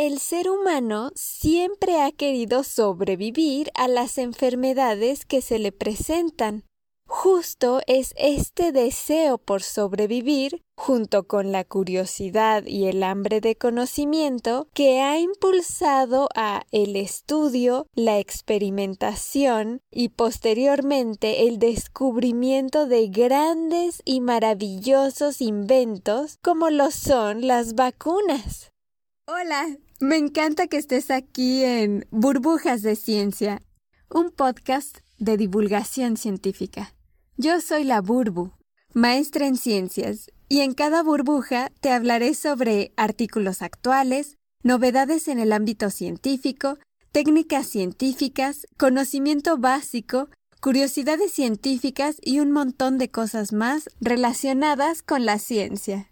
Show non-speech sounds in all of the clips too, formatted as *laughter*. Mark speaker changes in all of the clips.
Speaker 1: El ser humano siempre ha querido sobrevivir a las enfermedades que se le presentan. Justo es este deseo por sobrevivir, junto con la curiosidad y el hambre de conocimiento, que ha impulsado a el estudio, la experimentación y posteriormente el descubrimiento de grandes y maravillosos inventos como lo son las vacunas. Hola, me encanta que estés aquí en Burbujas de Ciencia, un podcast de divulgación científica. Yo soy la Burbu, maestra en ciencias, y en cada burbuja te hablaré sobre artículos actuales, novedades en el ámbito científico, técnicas científicas, conocimiento básico, curiosidades científicas y un montón de cosas más relacionadas con la ciencia.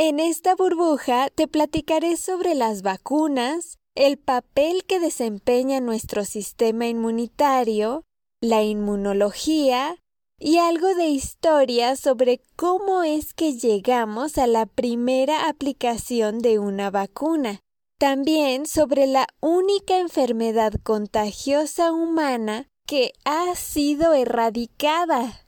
Speaker 1: En esta burbuja te platicaré sobre las vacunas, el papel que desempeña nuestro sistema inmunitario, la inmunología, y algo de historia sobre cómo es que llegamos a la primera aplicación de una vacuna. También sobre la única enfermedad contagiosa humana que ha sido erradicada.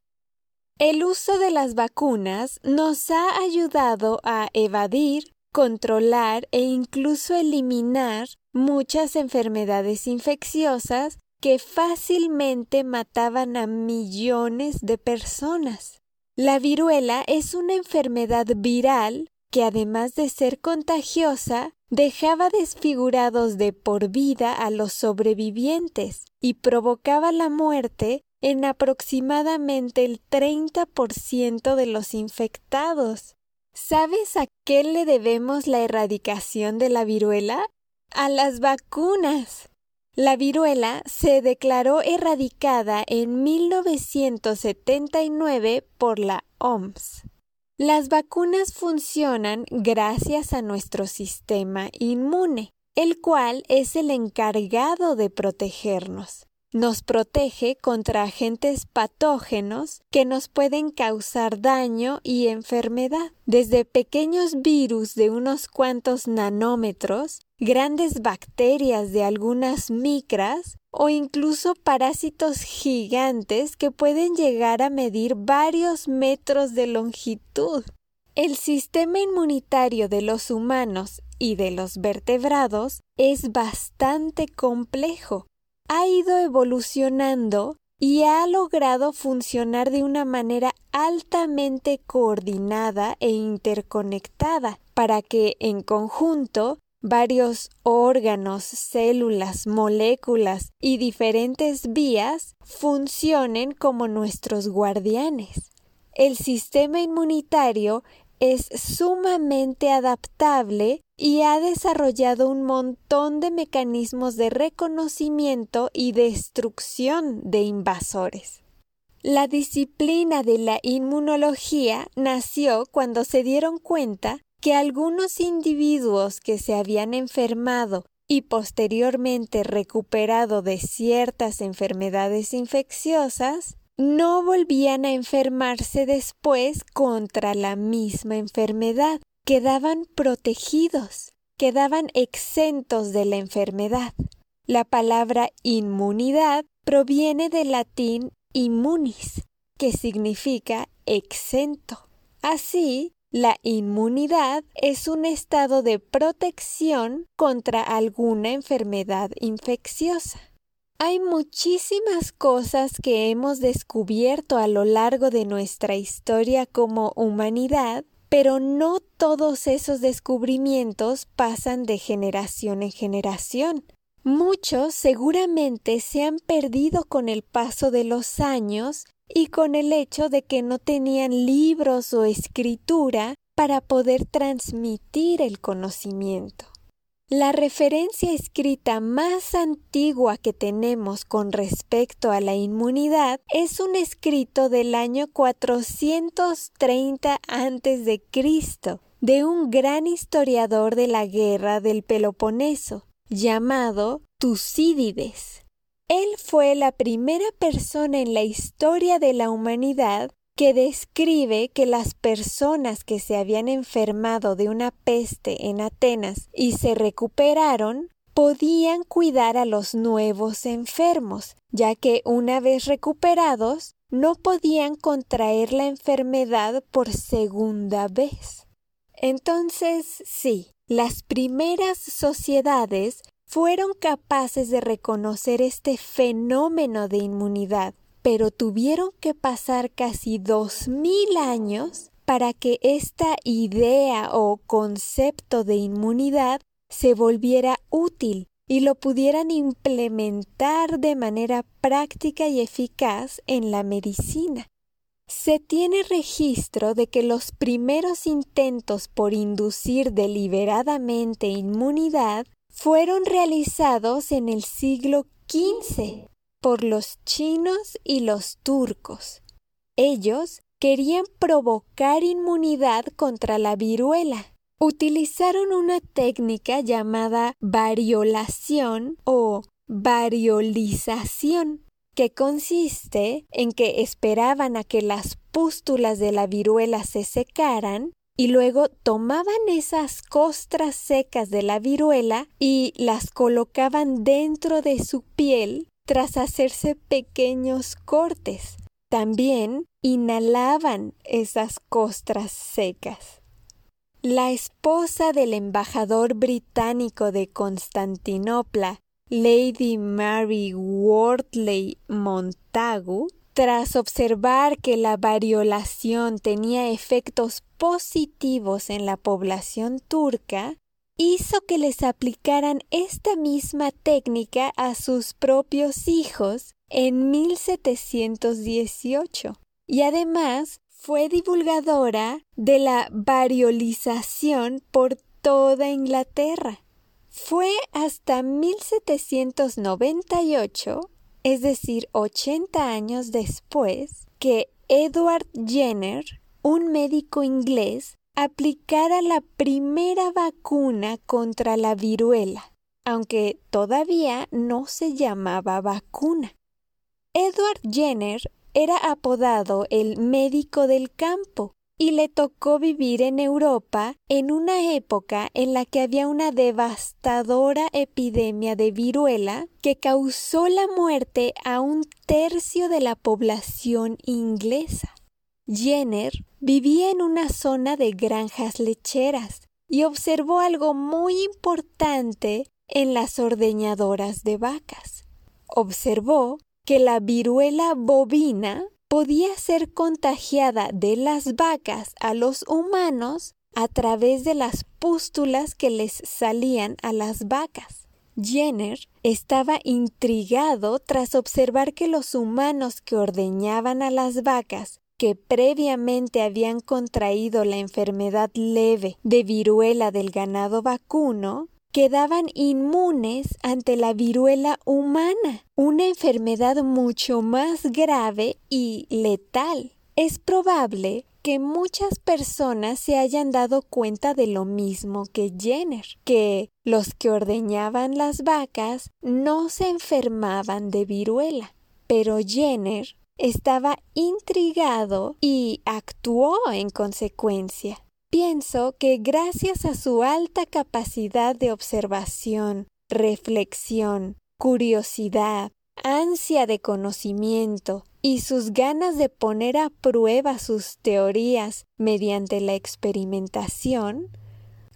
Speaker 1: El uso de las vacunas nos ha ayudado a evadir, controlar e incluso eliminar muchas enfermedades infecciosas que fácilmente mataban a millones de personas. La viruela es una enfermedad viral que además de ser contagiosa, dejaba desfigurados de por vida a los sobrevivientes y provocaba la muerte en aproximadamente el 30% de los infectados. ¿Sabes a qué le debemos la erradicación de la viruela? A las vacunas. La viruela se declaró erradicada en 1979 por la OMS. Las vacunas funcionan gracias a nuestro sistema inmune, el cual es el encargado de protegernos nos protege contra agentes patógenos que nos pueden causar daño y enfermedad, desde pequeños virus de unos cuantos nanómetros, grandes bacterias de algunas micras o incluso parásitos gigantes que pueden llegar a medir varios metros de longitud. El sistema inmunitario de los humanos y de los vertebrados es bastante complejo ha ido evolucionando y ha logrado funcionar de una manera altamente coordinada e interconectada para que en conjunto varios órganos, células, moléculas y diferentes vías funcionen como nuestros guardianes. El sistema inmunitario es sumamente adaptable y ha desarrollado un montón de mecanismos de reconocimiento y destrucción de invasores. La disciplina de la inmunología nació cuando se dieron cuenta que algunos individuos que se habían enfermado y posteriormente recuperado de ciertas enfermedades infecciosas no volvían a enfermarse después contra la misma enfermedad, quedaban protegidos, quedaban exentos de la enfermedad. La palabra inmunidad proviene del latín immunis, que significa exento. Así, la inmunidad es un estado de protección contra alguna enfermedad infecciosa. Hay muchísimas cosas que hemos descubierto a lo largo de nuestra historia como humanidad, pero no todos esos descubrimientos pasan de generación en generación. Muchos seguramente se han perdido con el paso de los años y con el hecho de que no tenían libros o escritura para poder transmitir el conocimiento. La referencia escrita más antigua que tenemos con respecto a la inmunidad es un escrito del año 430 a.C. de un gran historiador de la guerra del Peloponeso llamado Tucídides. Él fue la primera persona en la historia de la humanidad que describe que las personas que se habían enfermado de una peste en Atenas y se recuperaron podían cuidar a los nuevos enfermos, ya que una vez recuperados no podían contraer la enfermedad por segunda vez. Entonces, sí, las primeras sociedades fueron capaces de reconocer este fenómeno de inmunidad, pero tuvieron que pasar casi dos mil años para que esta idea o concepto de inmunidad se volviera útil y lo pudieran implementar de manera práctica y eficaz en la medicina. Se tiene registro de que los primeros intentos por inducir deliberadamente inmunidad fueron realizados en el siglo XV por los chinos y los turcos. Ellos querían provocar inmunidad contra la viruela. Utilizaron una técnica llamada variolación o variolización, que consiste en que esperaban a que las pústulas de la viruela se secaran y luego tomaban esas costras secas de la viruela y las colocaban dentro de su piel tras hacerse pequeños cortes. También inhalaban esas costras secas. La esposa del embajador británico de Constantinopla, Lady Mary Wortley Montagu, tras observar que la variolación tenía efectos positivos en la población turca, hizo que les aplicaran esta misma técnica a sus propios hijos en 1718 y además fue divulgadora de la variolización por toda Inglaterra. Fue hasta 1798 es decir, 80 años después, que Edward Jenner, un médico inglés, aplicara la primera vacuna contra la viruela, aunque todavía no se llamaba vacuna. Edward Jenner era apodado el médico del campo y le tocó vivir en Europa en una época en la que había una devastadora epidemia de viruela que causó la muerte a un tercio de la población inglesa. Jenner vivía en una zona de granjas lecheras y observó algo muy importante en las ordeñadoras de vacas. Observó que la viruela bovina podía ser contagiada de las vacas a los humanos a través de las pústulas que les salían a las vacas. Jenner estaba intrigado tras observar que los humanos que ordeñaban a las vacas que previamente habían contraído la enfermedad leve de viruela del ganado vacuno quedaban inmunes ante la viruela humana, una enfermedad mucho más grave y letal. Es probable que muchas personas se hayan dado cuenta de lo mismo que Jenner, que los que ordeñaban las vacas no se enfermaban de viruela. Pero Jenner estaba intrigado y actuó en consecuencia. Pienso que gracias a su alta capacidad de observación, reflexión, curiosidad, ansia de conocimiento y sus ganas de poner a prueba sus teorías mediante la experimentación,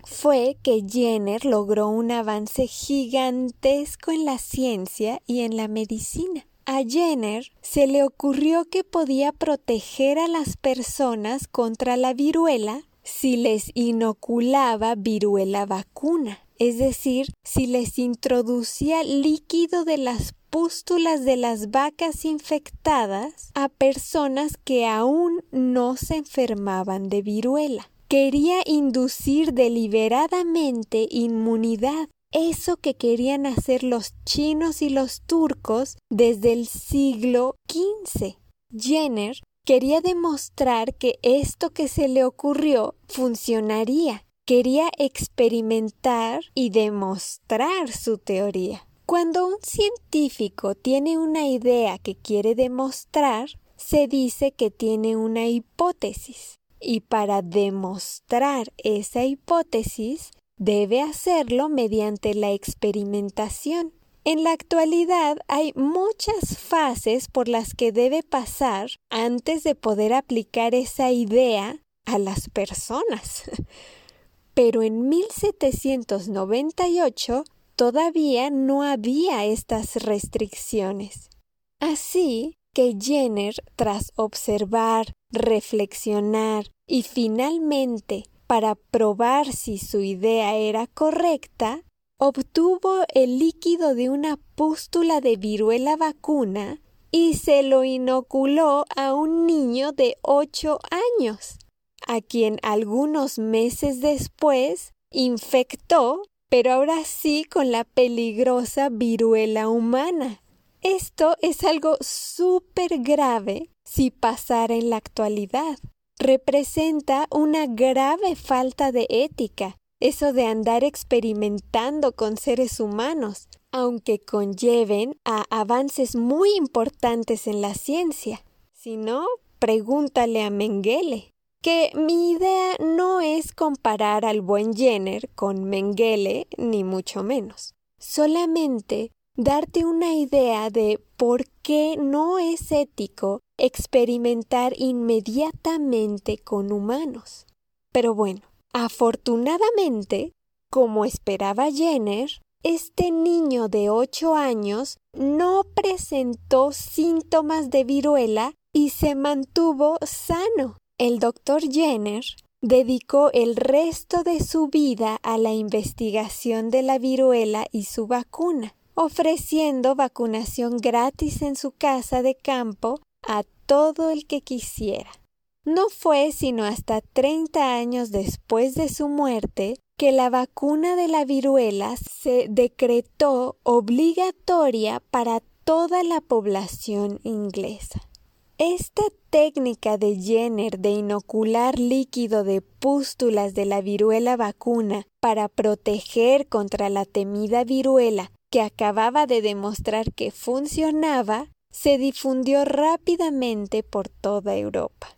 Speaker 1: fue que Jenner logró un avance gigantesco en la ciencia y en la medicina. A Jenner se le ocurrió que podía proteger a las personas contra la viruela si les inoculaba viruela vacuna, es decir, si les introducía líquido de las pústulas de las vacas infectadas a personas que aún no se enfermaban de viruela. Quería inducir deliberadamente inmunidad, eso que querían hacer los chinos y los turcos desde el siglo XV. Jenner Quería demostrar que esto que se le ocurrió funcionaría. Quería experimentar y demostrar su teoría. Cuando un científico tiene una idea que quiere demostrar, se dice que tiene una hipótesis y para demostrar esa hipótesis debe hacerlo mediante la experimentación. En la actualidad hay muchas fases por las que debe pasar antes de poder aplicar esa idea a las personas. *laughs* Pero en 1798 todavía no había estas restricciones. Así que Jenner, tras observar, reflexionar y finalmente para probar si su idea era correcta, obtuvo el líquido de una pústula de viruela vacuna y se lo inoculó a un niño de ocho años, a quien algunos meses después infectó, pero ahora sí con la peligrosa viruela humana. Esto es algo súper grave si pasara en la actualidad. Representa una grave falta de ética, eso de andar experimentando con seres humanos, aunque conlleven a avances muy importantes en la ciencia. Si no, pregúntale a Mengele. Que mi idea no es comparar al buen Jenner con Mengele, ni mucho menos. Solamente darte una idea de por qué no es ético experimentar inmediatamente con humanos. Pero bueno, afortunadamente, como esperaba Jenner, este niño de ocho años no presentó síntomas de viruela y se mantuvo sano. El doctor Jenner dedicó el resto de su vida a la investigación de la viruela y su vacuna ofreciendo vacunación gratis en su casa de campo a todo el que quisiera. No fue sino hasta 30 años después de su muerte que la vacuna de la viruela se decretó obligatoria para toda la población inglesa. Esta técnica de Jenner de inocular líquido de pústulas de la viruela vacuna para proteger contra la temida viruela que acababa de demostrar que funcionaba, se difundió rápidamente por toda Europa.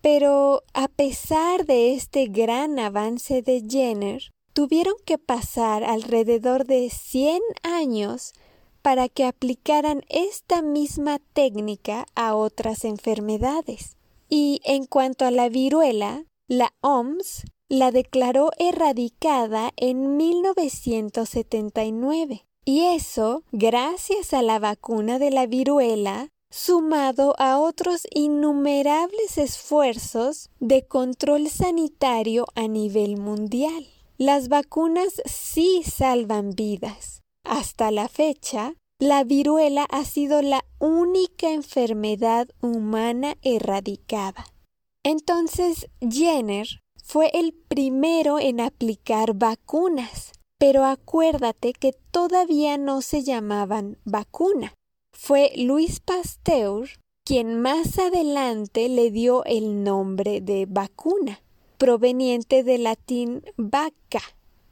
Speaker 1: Pero a pesar de este gran avance de Jenner, tuvieron que pasar alrededor de 100 años para que aplicaran esta misma técnica a otras enfermedades. Y en cuanto a la viruela, la OMS la declaró erradicada en 1979. Y eso gracias a la vacuna de la viruela, sumado a otros innumerables esfuerzos de control sanitario a nivel mundial. Las vacunas sí salvan vidas. Hasta la fecha, la viruela ha sido la única enfermedad humana erradicada. Entonces, Jenner fue el primero en aplicar vacunas pero acuérdate que todavía no se llamaban vacuna. Fue Luis Pasteur quien más adelante le dio el nombre de vacuna, proveniente del latín vaca,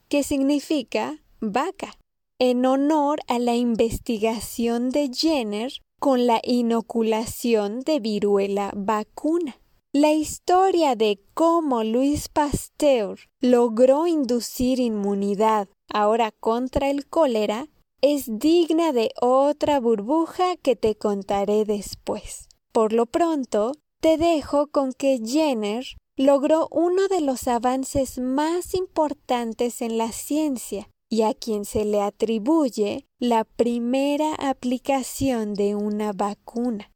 Speaker 1: que significa vaca, en honor a la investigación de Jenner con la inoculación de viruela vacuna. La historia de cómo Luis Pasteur logró inducir inmunidad ahora contra el cólera es digna de otra burbuja que te contaré después. Por lo pronto, te dejo con que Jenner logró uno de los avances más importantes en la ciencia y a quien se le atribuye la primera aplicación de una vacuna.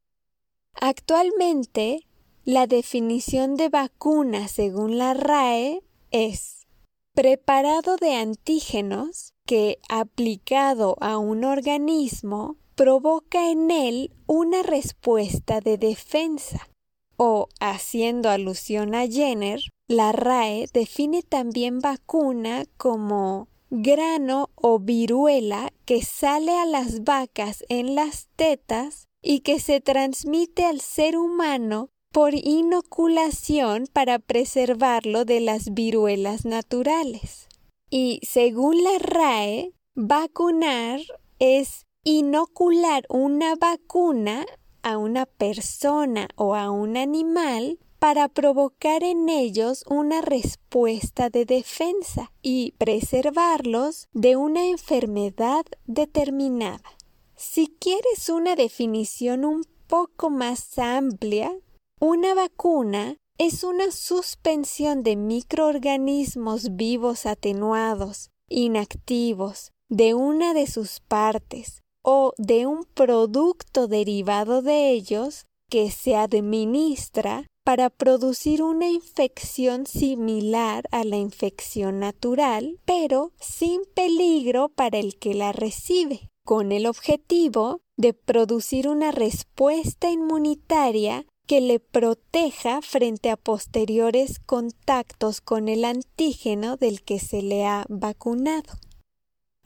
Speaker 1: Actualmente, la definición de vacuna según la RAE es preparado de antígenos que, aplicado a un organismo, provoca en él una respuesta de defensa. O, haciendo alusión a Jenner, la RAE define también vacuna como grano o viruela que sale a las vacas en las tetas y que se transmite al ser humano por inoculación para preservarlo de las viruelas naturales. Y según la RAE, vacunar es inocular una vacuna a una persona o a un animal para provocar en ellos una respuesta de defensa y preservarlos de una enfermedad determinada. Si quieres una definición un poco más amplia, una vacuna es una suspensión de microorganismos vivos atenuados, inactivos, de una de sus partes o de un producto derivado de ellos que se administra para producir una infección similar a la infección natural, pero sin peligro para el que la recibe, con el objetivo de producir una respuesta inmunitaria que le proteja frente a posteriores contactos con el antígeno del que se le ha vacunado.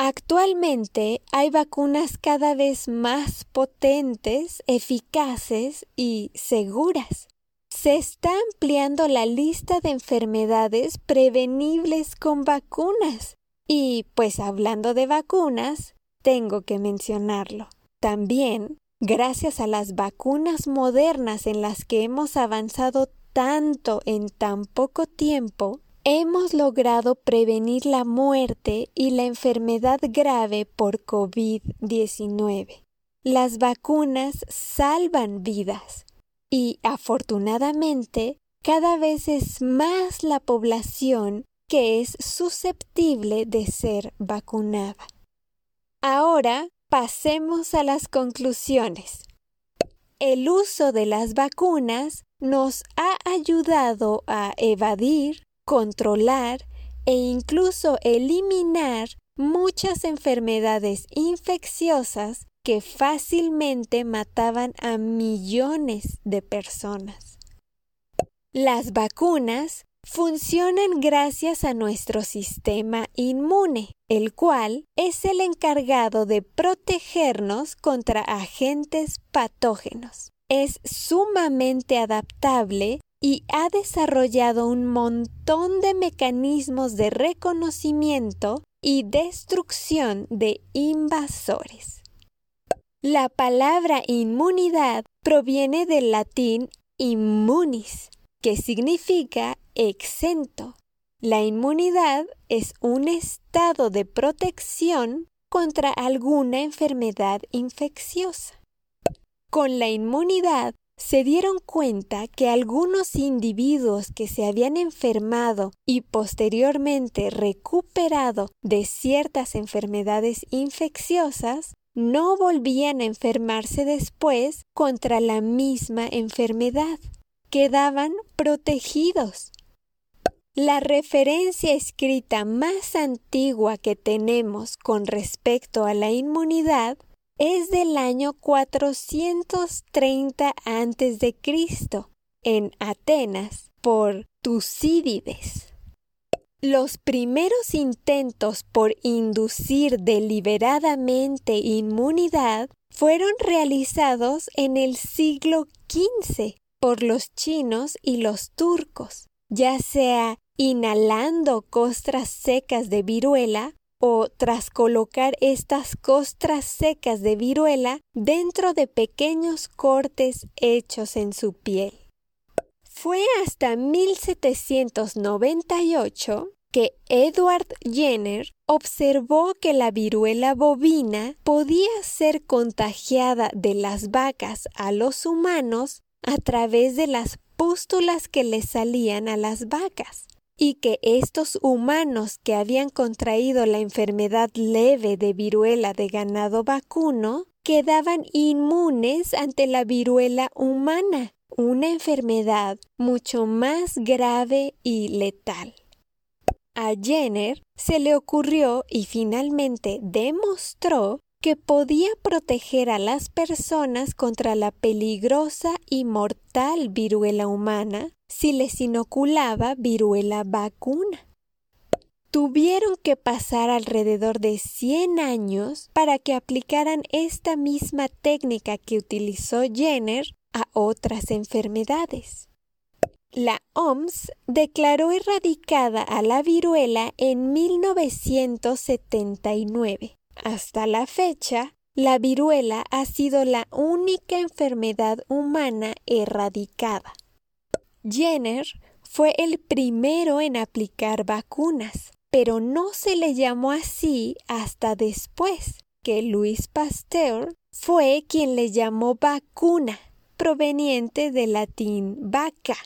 Speaker 1: Actualmente hay vacunas cada vez más potentes, eficaces y seguras. Se está ampliando la lista de enfermedades prevenibles con vacunas. Y pues hablando de vacunas, tengo que mencionarlo. También, gracias a las vacunas modernas en las que hemos avanzado tanto en tan poco tiempo, hemos logrado prevenir la muerte y la enfermedad grave por COVID-19. Las vacunas salvan vidas y afortunadamente cada vez es más la población que es susceptible de ser vacunada. Ahora pasemos a las conclusiones. El uso de las vacunas nos ha ayudado a evadir controlar e incluso eliminar muchas enfermedades infecciosas que fácilmente mataban a millones de personas. Las vacunas funcionan gracias a nuestro sistema inmune, el cual es el encargado de protegernos contra agentes patógenos. Es sumamente adaptable y ha desarrollado un montón de mecanismos de reconocimiento y destrucción de invasores. La palabra inmunidad proviene del latín immunis, que significa exento. La inmunidad es un estado de protección contra alguna enfermedad infecciosa. Con la inmunidad se dieron cuenta que algunos individuos que se habían enfermado y posteriormente recuperado de ciertas enfermedades infecciosas no volvían a enfermarse después contra la misma enfermedad. Quedaban protegidos. La referencia escrita más antigua que tenemos con respecto a la inmunidad es del año 430 a.C. en Atenas por Tucídides. Los primeros intentos por inducir deliberadamente inmunidad fueron realizados en el siglo XV por los chinos y los turcos, ya sea inhalando costras secas de viruela o tras colocar estas costras secas de viruela dentro de pequeños cortes hechos en su piel. Fue hasta 1798 que Edward Jenner observó que la viruela bovina podía ser contagiada de las vacas a los humanos a través de las pústulas que le salían a las vacas y que estos humanos que habían contraído la enfermedad leve de viruela de ganado vacuno quedaban inmunes ante la viruela humana, una enfermedad mucho más grave y letal. A Jenner se le ocurrió y finalmente demostró que podía proteger a las personas contra la peligrosa y mortal viruela humana si les inoculaba viruela vacuna. Tuvieron que pasar alrededor de 100 años para que aplicaran esta misma técnica que utilizó Jenner a otras enfermedades. La OMS declaró erradicada a la viruela en 1979. Hasta la fecha, la viruela ha sido la única enfermedad humana erradicada. Jenner fue el primero en aplicar vacunas, pero no se le llamó así hasta después que Louis Pasteur fue quien le llamó vacuna, proveniente del latín vaca,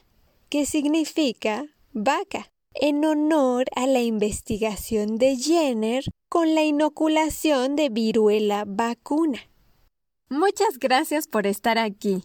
Speaker 1: que significa vaca, en honor a la investigación de Jenner con la inoculación de viruela vacuna. Muchas gracias por estar aquí.